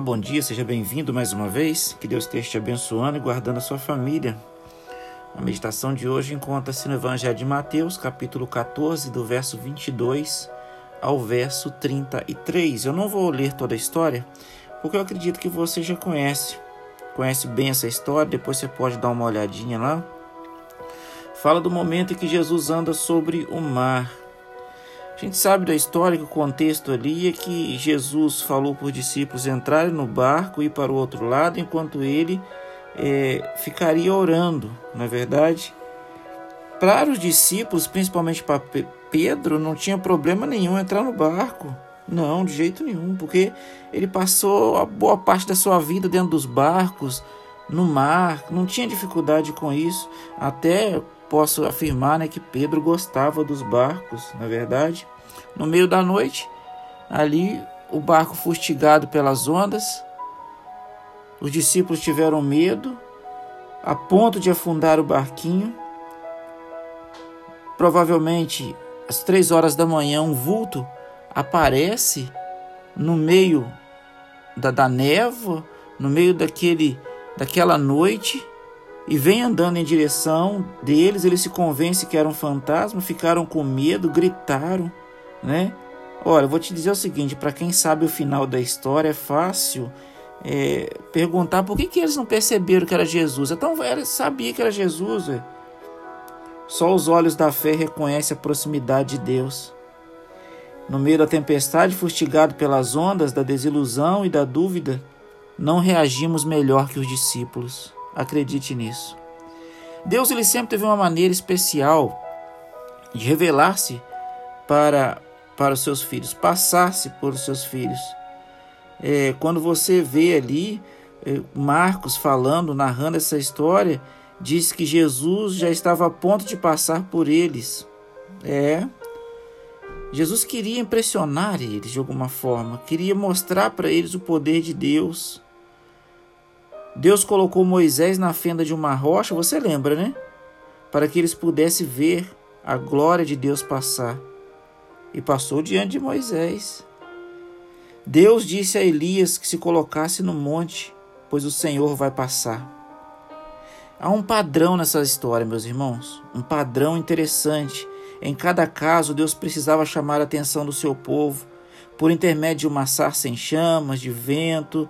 Bom dia, seja bem-vindo mais uma vez. Que Deus esteja te abençoando e guardando a sua família. A meditação de hoje encontra-se no Evangelho de Mateus, capítulo 14, do verso 22 ao verso 33. Eu não vou ler toda a história, porque eu acredito que você já conhece. Conhece bem essa história, depois você pode dar uma olhadinha lá. Fala do momento em que Jesus anda sobre o mar. A gente sabe da história que o contexto ali é que Jesus falou para os discípulos entrarem no barco e ir para o outro lado, enquanto ele é, ficaria orando, na é verdade. Para os discípulos, principalmente para Pedro, não tinha problema nenhum entrar no barco. Não, de jeito nenhum, porque ele passou a boa parte da sua vida dentro dos barcos, no mar, não tinha dificuldade com isso. Até posso afirmar né, que Pedro gostava dos barcos, na verdade. No meio da noite, ali o barco fustigado pelas ondas, os discípulos tiveram medo, a ponto de afundar o barquinho. Provavelmente, às três horas da manhã, um vulto aparece no meio da, da névoa, no meio daquele, daquela noite e vem andando em direção deles. Eles se convencem que era um fantasma, ficaram com medo, gritaram, né? Olha, vou te dizer o seguinte: para quem sabe o final da história, é fácil é, perguntar por que, que eles não perceberam que era Jesus. Então, eles sabia que era Jesus. Véio. Só os olhos da fé reconhecem a proximidade de Deus. No meio da tempestade, fustigado pelas ondas da desilusão e da dúvida, não reagimos melhor que os discípulos. Acredite nisso. Deus ele sempre teve uma maneira especial de revelar-se para, para os seus filhos, passar-se por os seus filhos. É, quando você vê ali é, Marcos falando, narrando essa história, diz que Jesus já estava a ponto de passar por eles. É. Jesus queria impressionar eles de alguma forma, queria mostrar para eles o poder de Deus. Deus colocou Moisés na fenda de uma rocha, você lembra, né? Para que eles pudessem ver a glória de Deus passar. E passou diante de Moisés. Deus disse a Elias que se colocasse no monte, pois o Senhor vai passar. Há um padrão nessa história, meus irmãos, um padrão interessante. Em cada caso, Deus precisava chamar a atenção do seu povo por intermédio de uma sarça em chamas, de vento,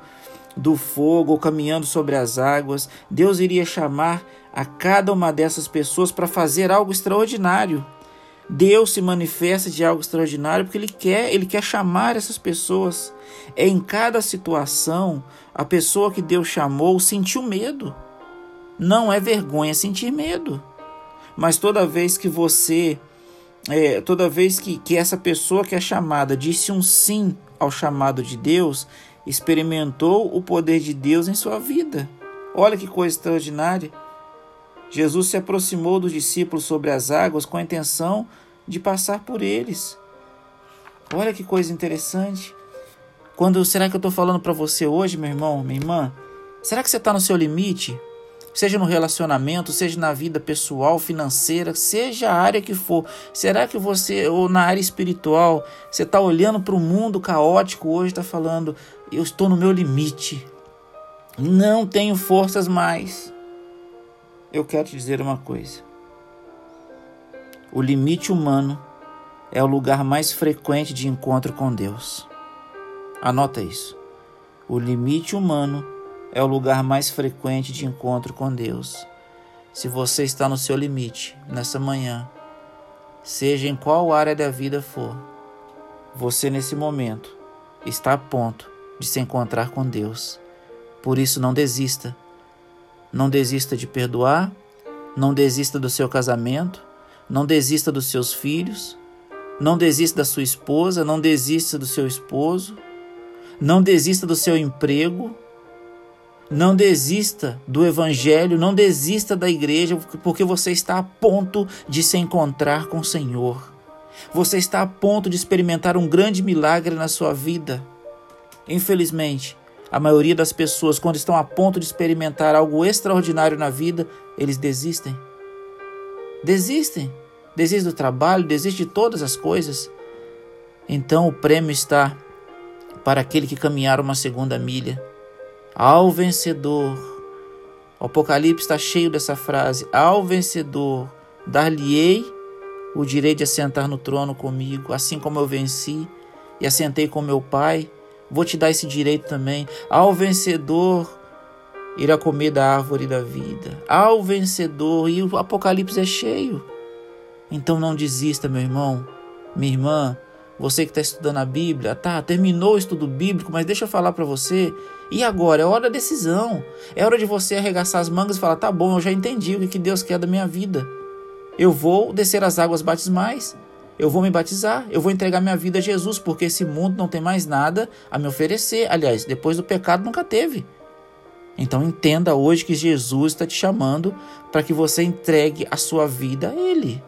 do fogo ou caminhando sobre as águas, Deus iria chamar a cada uma dessas pessoas para fazer algo extraordinário. Deus se manifesta de algo extraordinário porque ele quer, ele quer chamar essas pessoas. É em cada situação, a pessoa que Deus chamou sentiu medo. Não é vergonha sentir medo. Mas toda vez que você, é, toda vez que, que essa pessoa que é chamada disse um sim ao chamado de Deus, experimentou o poder de Deus em sua vida. Olha que coisa extraordinária. Jesus se aproximou dos discípulos sobre as águas com a intenção de passar por eles. Olha que coisa interessante. Quando será que eu estou falando para você hoje, meu irmão, minha irmã? Será que você está no seu limite? Seja no relacionamento, seja na vida pessoal, financeira, seja a área que for. Será que você, ou na área espiritual, você está olhando para o mundo caótico hoje, está falando, eu estou no meu limite. Não tenho forças mais. Eu quero te dizer uma coisa. O limite humano é o lugar mais frequente de encontro com Deus. Anota isso. O limite humano é o lugar mais frequente de encontro com Deus. Se você está no seu limite nessa manhã, seja em qual área da vida for, você nesse momento está a ponto de se encontrar com Deus. Por isso, não desista. Não desista de perdoar, não desista do seu casamento, não desista dos seus filhos, não desista da sua esposa, não desista do seu esposo, não desista do seu emprego, não desista do evangelho, não desista da igreja, porque você está a ponto de se encontrar com o Senhor. Você está a ponto de experimentar um grande milagre na sua vida. Infelizmente, a maioria das pessoas, quando estão a ponto de experimentar algo extraordinário na vida, eles desistem. Desistem. Desistem do trabalho, desistem de todas as coisas. Então o prêmio está para aquele que caminhar uma segunda milha. Ao vencedor, o Apocalipse está cheio dessa frase: Ao vencedor, dar-lhe-ei o direito de assentar no trono comigo, assim como eu venci e assentei com meu Pai. Vou te dar esse direito também. Ao vencedor, irá comer da árvore da vida. Ao vencedor, e o Apocalipse é cheio. Então não desista, meu irmão, minha irmã, você que está estudando a Bíblia, tá, terminou o estudo bíblico, mas deixa eu falar para você. E agora? É hora da decisão. É hora de você arregaçar as mangas e falar: tá bom, eu já entendi o que Deus quer da minha vida. Eu vou descer as águas batismais. Eu vou me batizar, eu vou entregar minha vida a Jesus, porque esse mundo não tem mais nada a me oferecer. Aliás, depois do pecado nunca teve. Então entenda hoje que Jesus está te chamando para que você entregue a sua vida a Ele.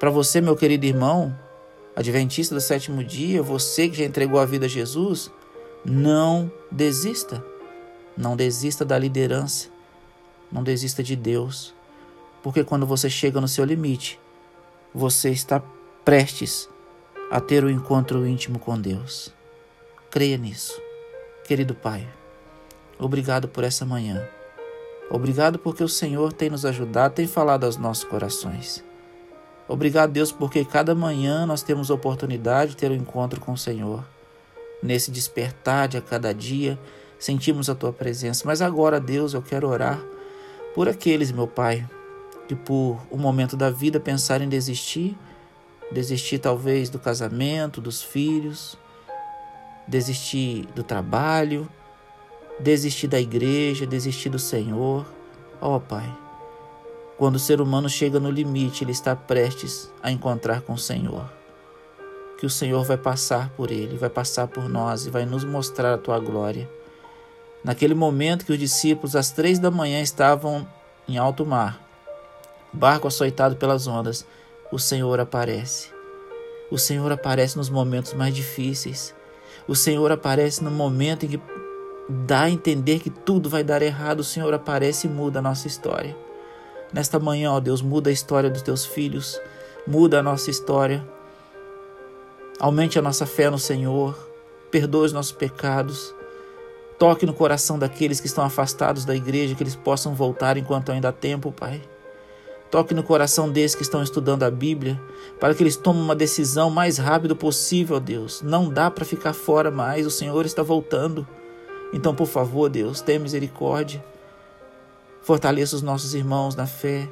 Para você, meu querido irmão, adventista do sétimo dia, você que já entregou a vida a Jesus, não desista. Não desista da liderança. Não desista de Deus. Porque quando você chega no seu limite, você está prestes a ter o um encontro íntimo com Deus. Creia nisso. Querido Pai, obrigado por essa manhã. Obrigado porque o Senhor tem nos ajudado, tem falado aos nossos corações. Obrigado, Deus, porque cada manhã nós temos a oportunidade de ter um encontro com o Senhor. Nesse despertar de a cada dia, sentimos a tua presença. Mas agora, Deus, eu quero orar por aqueles, meu Pai, que por um momento da vida pensaram em desistir, desistir talvez do casamento, dos filhos, desistir do trabalho, desistir da igreja, desistir do Senhor. Ó oh, Pai, quando o ser humano chega no limite, ele está prestes a encontrar com o Senhor. Que o Senhor vai passar por ele, vai passar por nós e vai nos mostrar a tua glória. Naquele momento que os discípulos, às três da manhã, estavam em alto mar, barco açoitado pelas ondas, o Senhor aparece. O Senhor aparece nos momentos mais difíceis. O Senhor aparece no momento em que dá a entender que tudo vai dar errado. O Senhor aparece e muda a nossa história. Nesta manhã, ó Deus, muda a história dos teus filhos, muda a nossa história. Aumente a nossa fé no Senhor, perdoe os nossos pecados. Toque no coração daqueles que estão afastados da igreja, que eles possam voltar enquanto ainda há tempo, Pai. Toque no coração desses que estão estudando a Bíblia, para que eles tomem uma decisão mais rápido possível, Deus. Não dá para ficar fora mais, o Senhor está voltando. Então, por favor, Deus, tenha misericórdia. Fortaleça os nossos irmãos na fé.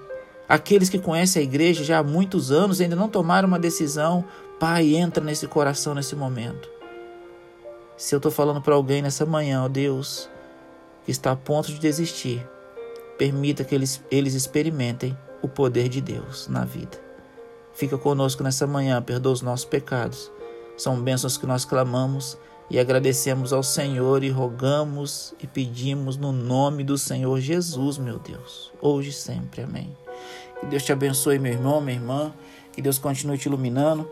Aqueles que conhecem a igreja já há muitos anos ainda não tomaram uma decisão, Pai, entra nesse coração nesse momento. Se eu estou falando para alguém nessa manhã, ó Deus, que está a ponto de desistir, permita que eles, eles experimentem o poder de Deus na vida. Fica conosco nessa manhã, perdoa os nossos pecados. São bênçãos que nós clamamos e agradecemos ao Senhor e rogamos e pedimos no nome do Senhor Jesus, meu Deus, hoje e sempre. Amém. Que Deus te abençoe, meu irmão, minha irmã. Que Deus continue te iluminando.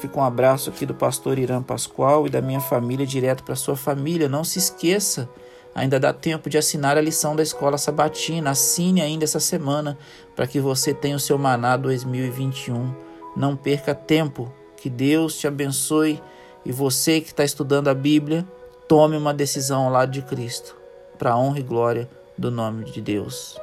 Fica um abraço aqui do pastor Irã Pascoal e da minha família direto para sua família. Não se esqueça Ainda dá tempo de assinar a lição da escola sabatina. Assine ainda essa semana para que você tenha o seu maná 2021. Não perca tempo. Que Deus te abençoe e você que está estudando a Bíblia, tome uma decisão ao lado de Cristo, para a honra e glória do nome de Deus.